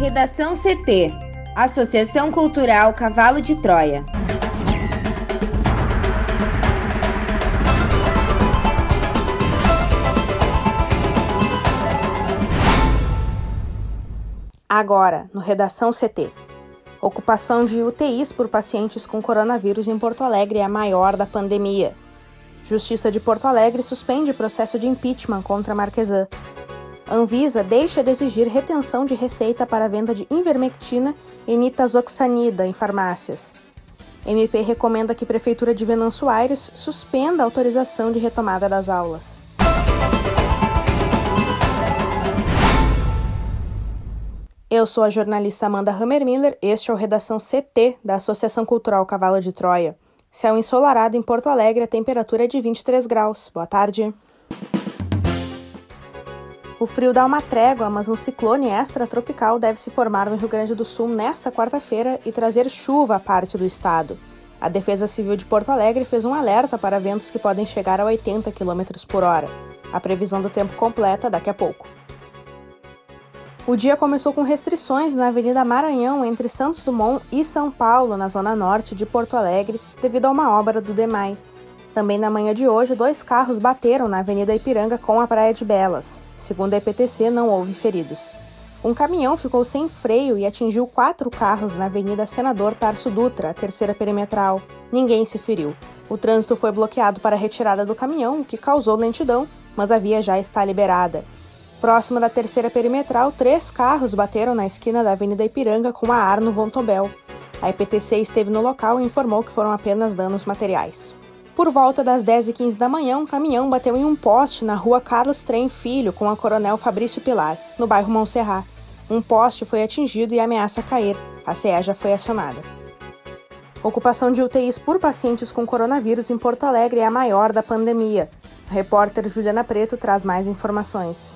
Redação CT Associação Cultural Cavalo de Troia. Agora, no Redação CT. Ocupação de UTIs por pacientes com coronavírus em Porto Alegre é a maior da pandemia. Justiça de Porto Alegre suspende processo de impeachment contra Marquesan. Anvisa deixa de exigir retenção de receita para a venda de invermectina e nitazoxanida em farmácias. MP recomenda que Prefeitura de Venâncio Aires suspenda a autorização de retomada das aulas. Eu sou a jornalista Amanda Hammermiller, este é o Redação CT da Associação Cultural Cavalo de Troia. Céu ensolarado em Porto Alegre, a temperatura é de 23 graus. Boa tarde. O frio dá uma trégua, mas um ciclone extratropical deve se formar no Rio Grande do Sul nesta quarta-feira e trazer chuva à parte do estado. A Defesa Civil de Porto Alegre fez um alerta para ventos que podem chegar a 80 km por hora. A previsão do tempo completa daqui a pouco. O dia começou com restrições na Avenida Maranhão entre Santos Dumont e São Paulo, na zona norte de Porto Alegre, devido a uma obra do DEMAI. Também na manhã de hoje, dois carros bateram na Avenida Ipiranga com a Praia de Belas. Segundo a EPTC, não houve feridos. Um caminhão ficou sem freio e atingiu quatro carros na Avenida Senador Tarso Dutra, a terceira perimetral. Ninguém se feriu. O trânsito foi bloqueado para a retirada do caminhão, o que causou lentidão, mas a via já está liberada. Próximo da terceira perimetral, três carros bateram na esquina da Avenida Ipiranga com a Arno Vontobel. A EPTC esteve no local e informou que foram apenas danos materiais. Por volta das 10h15 da manhã, um caminhão bateu em um poste na rua Carlos Trem Filho com a Coronel Fabrício Pilar, no bairro Montserrat. Um poste foi atingido e ameaça cair. A CE já foi acionada. Ocupação de UTIs por pacientes com coronavírus em Porto Alegre é a maior da pandemia. A repórter Juliana Preto traz mais informações.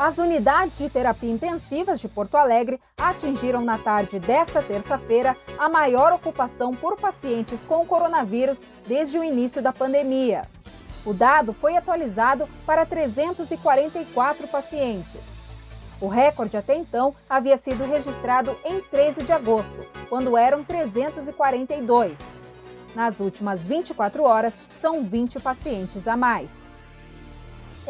As unidades de terapia intensivas de Porto Alegre atingiram na tarde desta terça-feira a maior ocupação por pacientes com coronavírus desde o início da pandemia. O dado foi atualizado para 344 pacientes. O recorde até então havia sido registrado em 13 de agosto, quando eram 342. Nas últimas 24 horas, são 20 pacientes a mais.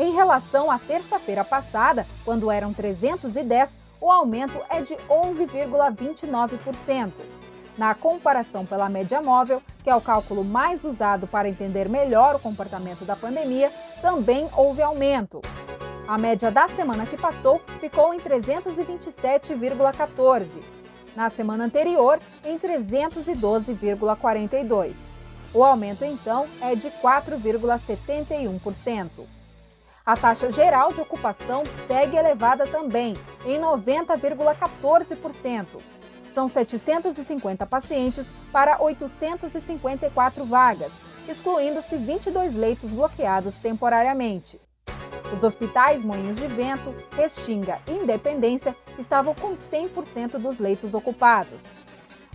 Em relação à terça-feira passada, quando eram 310, o aumento é de 11,29%. Na comparação pela média móvel, que é o cálculo mais usado para entender melhor o comportamento da pandemia, também houve aumento. A média da semana que passou ficou em 327,14. Na semana anterior, em 312,42. O aumento, então, é de 4,71%. A taxa geral de ocupação segue elevada também, em 90,14%. São 750 pacientes para 854 vagas, excluindo-se 22 leitos bloqueados temporariamente. Os hospitais Moinhos de Vento, Restinga e Independência estavam com 100% dos leitos ocupados.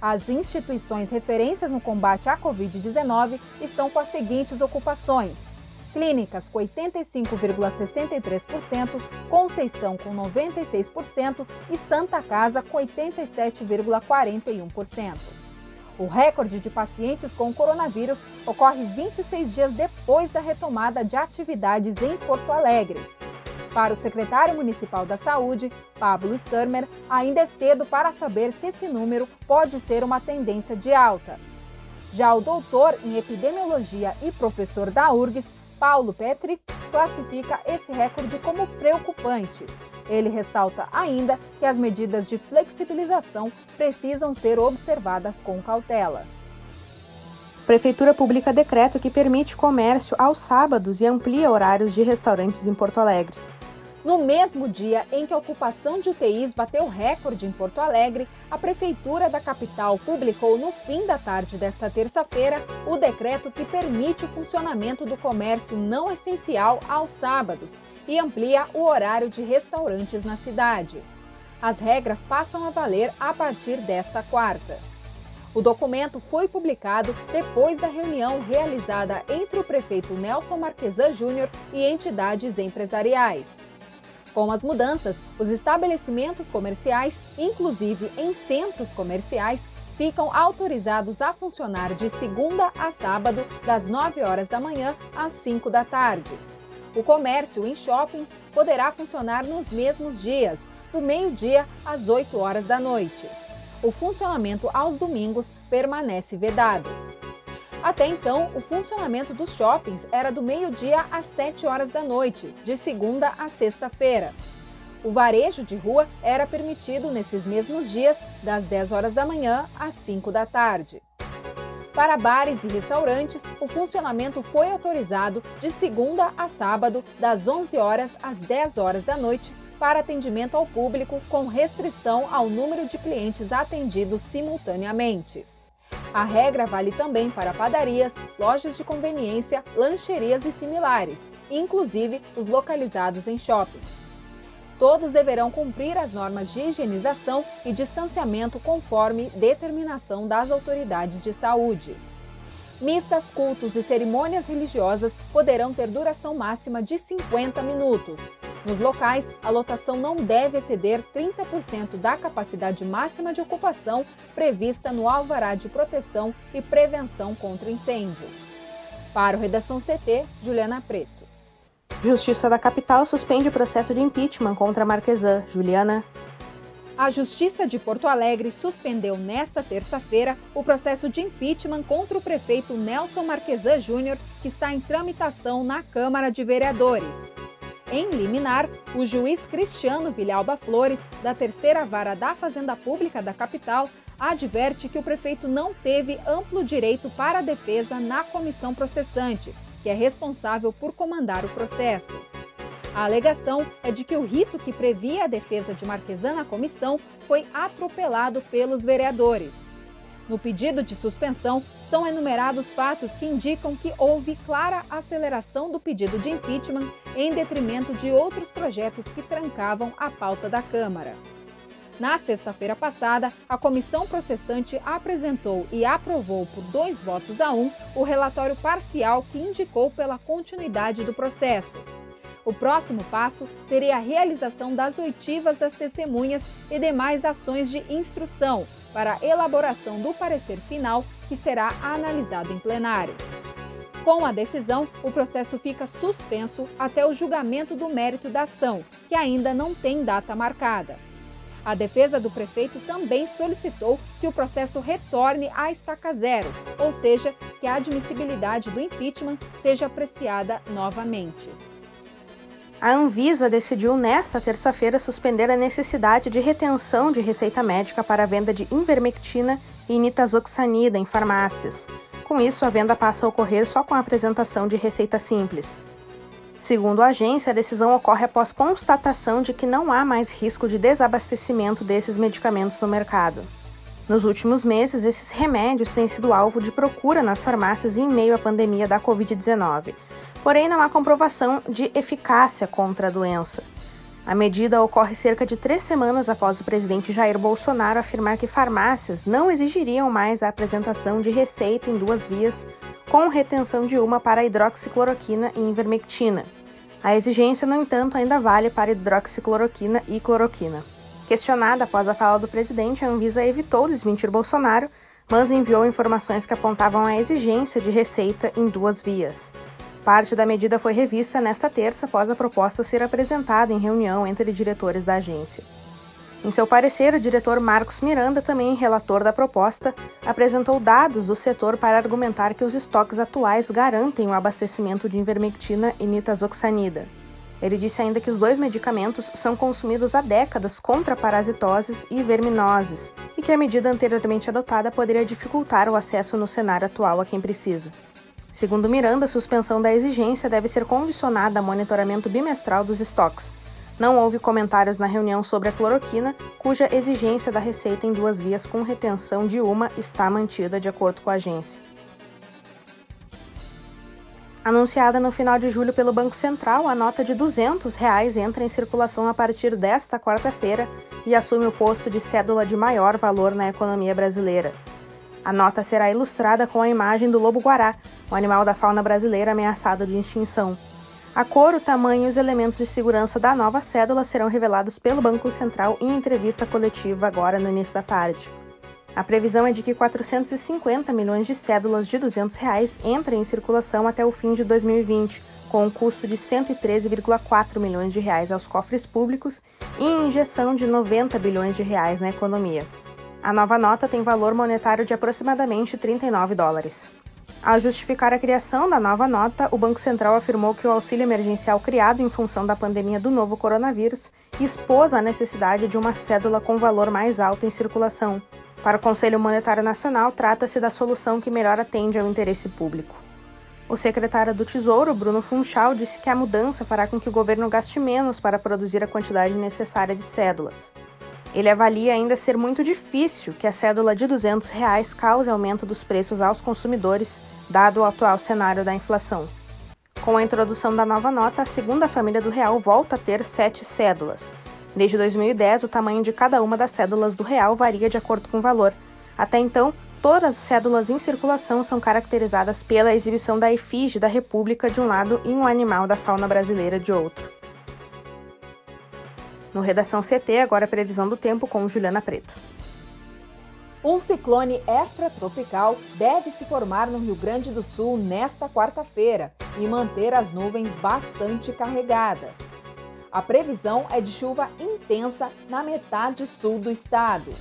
As instituições referências no combate à Covid-19 estão com as seguintes ocupações: Clínicas com 85,63%, Conceição com 96% e Santa Casa com 87,41%. O recorde de pacientes com coronavírus ocorre 26 dias depois da retomada de atividades em Porto Alegre. Para o secretário municipal da Saúde, Pablo Sturmer, ainda é cedo para saber se esse número pode ser uma tendência de alta. Já o doutor em epidemiologia e professor da URGS, Paulo Petri classifica esse recorde como preocupante. Ele ressalta ainda que as medidas de flexibilização precisam ser observadas com cautela. Prefeitura publica decreto que permite comércio aos sábados e amplia horários de restaurantes em Porto Alegre. No mesmo dia em que a ocupação de UTIs bateu recorde em Porto Alegre, a Prefeitura da capital publicou no fim da tarde desta terça-feira o decreto que permite o funcionamento do comércio não essencial aos sábados e amplia o horário de restaurantes na cidade. As regras passam a valer a partir desta quarta. O documento foi publicado depois da reunião realizada entre o prefeito Nelson Marquesan Júnior e entidades empresariais. Com as mudanças, os estabelecimentos comerciais, inclusive em centros comerciais, ficam autorizados a funcionar de segunda a sábado, das 9 horas da manhã às 5 da tarde. O comércio em shoppings poderá funcionar nos mesmos dias, do meio-dia às 8 horas da noite. O funcionamento aos domingos permanece vedado. Até então, o funcionamento dos shoppings era do meio-dia às 7 horas da noite, de segunda a sexta-feira. O varejo de rua era permitido nesses mesmos dias, das 10 horas da manhã às 5 da tarde. Para bares e restaurantes, o funcionamento foi autorizado de segunda a sábado, das 11 horas às 10 horas da noite, para atendimento ao público, com restrição ao número de clientes atendidos simultaneamente. A regra vale também para padarias, lojas de conveniência, lancherias e similares, inclusive os localizados em shoppings. Todos deverão cumprir as normas de higienização e distanciamento conforme determinação das autoridades de saúde. Missas, cultos e cerimônias religiosas poderão ter duração máxima de 50 minutos. Nos locais, a lotação não deve exceder 30% da capacidade máxima de ocupação prevista no Alvará de Proteção e Prevenção contra Incêndio. Para o Redação CT, Juliana Preto. Justiça da Capital suspende o processo de impeachment contra Marquesan. Juliana. A Justiça de Porto Alegre suspendeu nesta terça-feira o processo de impeachment contra o prefeito Nelson Marquesan Júnior, que está em tramitação na Câmara de Vereadores. Em liminar, o juiz Cristiano Vilhalba Flores, da terceira vara da Fazenda Pública da capital, adverte que o prefeito não teve amplo direito para a defesa na comissão processante que é responsável por comandar o processo. A alegação é de que o rito que previa a defesa de Marquesan na comissão foi atropelado pelos vereadores. No pedido de suspensão, são enumerados fatos que indicam que houve clara aceleração do pedido de impeachment em detrimento de outros projetos que trancavam a pauta da Câmara. Na sexta-feira passada, a comissão processante apresentou e aprovou por dois votos a um o relatório parcial que indicou pela continuidade do processo. O próximo passo seria a realização das oitivas das testemunhas e demais ações de instrução para a elaboração do parecer final, que será analisado em plenário. Com a decisão, o processo fica suspenso até o julgamento do mérito da ação, que ainda não tem data marcada. A defesa do prefeito também solicitou que o processo retorne à estaca zero, ou seja, que a admissibilidade do impeachment seja apreciada novamente. A Anvisa decidiu nesta terça-feira suspender a necessidade de retenção de receita médica para a venda de invermectina e nitazoxanida em farmácias. Com isso, a venda passa a ocorrer só com a apresentação de receita simples. Segundo a agência, a decisão ocorre após constatação de que não há mais risco de desabastecimento desses medicamentos no mercado. Nos últimos meses, esses remédios têm sido alvo de procura nas farmácias em meio à pandemia da Covid-19. Porém, não há comprovação de eficácia contra a doença. A medida ocorre cerca de três semanas após o presidente Jair Bolsonaro afirmar que farmácias não exigiriam mais a apresentação de receita em duas vias com retenção de uma para hidroxicloroquina e ivermectina. A exigência, no entanto, ainda vale para hidroxicloroquina e cloroquina. Questionada após a fala do presidente, a Anvisa evitou desmentir Bolsonaro, mas enviou informações que apontavam a exigência de receita em duas vias. Parte da medida foi revista nesta terça após a proposta ser apresentada em reunião entre diretores da agência. Em seu parecer, o diretor Marcos Miranda, também relator da proposta, apresentou dados do setor para argumentar que os estoques atuais garantem o abastecimento de invermectina e nitazoxanida. Ele disse ainda que os dois medicamentos são consumidos há décadas contra parasitoses e verminoses e que a medida anteriormente adotada poderia dificultar o acesso no cenário atual a quem precisa. Segundo Miranda, a suspensão da exigência deve ser condicionada a monitoramento bimestral dos estoques não houve comentários na reunião sobre a cloroquina, cuja exigência da receita em duas vias com retenção de uma está mantida de acordo com a agência. Anunciada no final de julho pelo Banco Central, a nota de 200 reais entra em circulação a partir desta quarta-feira e assume o posto de cédula de maior valor na economia brasileira. A nota será ilustrada com a imagem do lobo-guará, o animal da fauna brasileira ameaçado de extinção. A cor, o tamanho e os elementos de segurança da nova cédula serão revelados pelo Banco Central em entrevista coletiva agora no início da tarde. A previsão é de que 450 milhões de cédulas de 200 reais entrem em circulação até o fim de 2020, com um custo de 113,4 milhões de reais aos cofres públicos e injeção de 90 bilhões de reais na economia. A nova nota tem valor monetário de aproximadamente 39 dólares. Ao justificar a criação da nova nota, o Banco Central afirmou que o auxílio emergencial criado em função da pandemia do novo coronavírus expôs a necessidade de uma cédula com valor mais alto em circulação. Para o Conselho Monetário Nacional, trata-se da solução que melhor atende ao interesse público. O secretário do Tesouro, Bruno Funchal, disse que a mudança fará com que o governo gaste menos para produzir a quantidade necessária de cédulas. Ele avalia ainda ser muito difícil que a cédula de 200 reais cause aumento dos preços aos consumidores, dado o atual cenário da inflação. Com a introdução da nova nota, a segunda família do real volta a ter sete cédulas. Desde 2010, o tamanho de cada uma das cédulas do real varia de acordo com o valor. Até então, todas as cédulas em circulação são caracterizadas pela exibição da efígie da República de um lado e um animal da fauna brasileira de outro. No Redação CT, agora a previsão do tempo com Juliana Preto. Um ciclone extratropical deve se formar no Rio Grande do Sul nesta quarta-feira e manter as nuvens bastante carregadas. A previsão é de chuva intensa na metade sul do estado.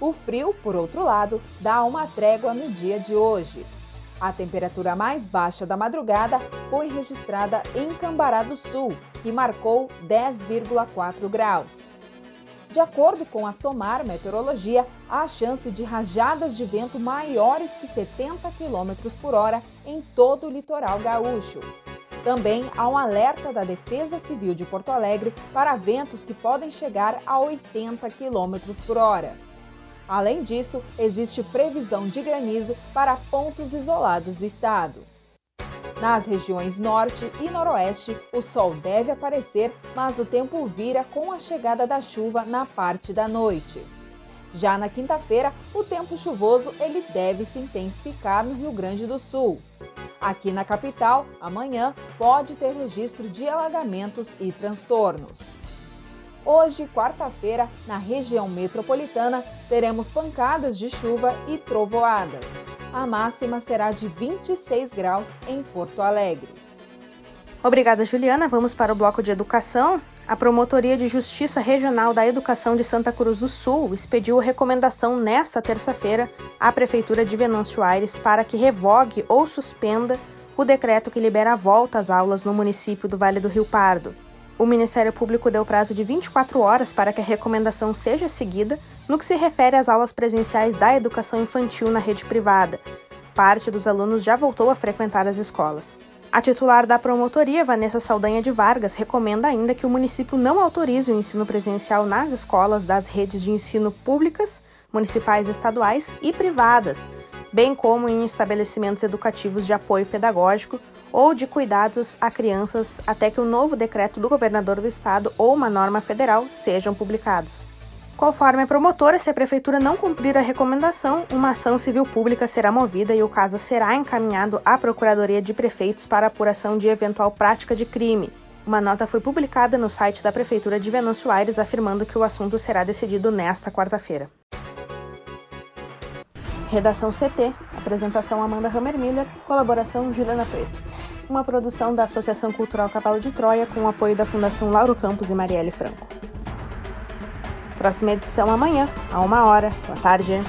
O frio, por outro lado, dá uma trégua no dia de hoje. A temperatura mais baixa da madrugada foi registrada em Cambará do Sul, que marcou 10,4 graus. De acordo com a SOMAR Meteorologia, há chance de rajadas de vento maiores que 70 km por hora em todo o litoral gaúcho. Também há um alerta da Defesa Civil de Porto Alegre para ventos que podem chegar a 80 km por hora. Além disso, existe previsão de granizo para pontos isolados do estado. Nas regiões norte e noroeste, o sol deve aparecer, mas o tempo vira com a chegada da chuva na parte da noite. Já na quinta-feira, o tempo chuvoso ele deve se intensificar no Rio Grande do Sul. Aqui na capital, amanhã pode ter registro de alagamentos e transtornos. Hoje, quarta-feira, na região metropolitana, teremos pancadas de chuva e trovoadas. A máxima será de 26 graus em Porto Alegre. Obrigada, Juliana. Vamos para o bloco de educação. A Promotoria de Justiça Regional da Educação de Santa Cruz do Sul expediu recomendação nesta terça-feira à Prefeitura de Venâncio Aires para que revogue ou suspenda o decreto que libera a volta às aulas no município do Vale do Rio Pardo. O Ministério Público deu prazo de 24 horas para que a recomendação seja seguida no que se refere às aulas presenciais da educação infantil na rede privada. Parte dos alunos já voltou a frequentar as escolas. A titular da promotoria, Vanessa Saldanha de Vargas, recomenda ainda que o município não autorize o ensino presencial nas escolas das redes de ensino públicas, municipais, estaduais e privadas, bem como em estabelecimentos educativos de apoio pedagógico ou de cuidados a crianças até que o um novo decreto do governador do estado ou uma norma federal sejam publicados. Conforme a promotora, se a prefeitura não cumprir a recomendação, uma ação civil pública será movida e o caso será encaminhado à Procuradoria de Prefeitos para apuração de eventual prática de crime. Uma nota foi publicada no site da Prefeitura de Venâncio Aires afirmando que o assunto será decidido nesta quarta-feira. Redação CT. Apresentação Amanda Hammermiller. Colaboração Juliana Preto. Uma produção da Associação Cultural Cavalo de Troia com o apoio da Fundação Lauro Campos e Marielle Franco. Próxima edição amanhã, a uma hora. Boa tarde.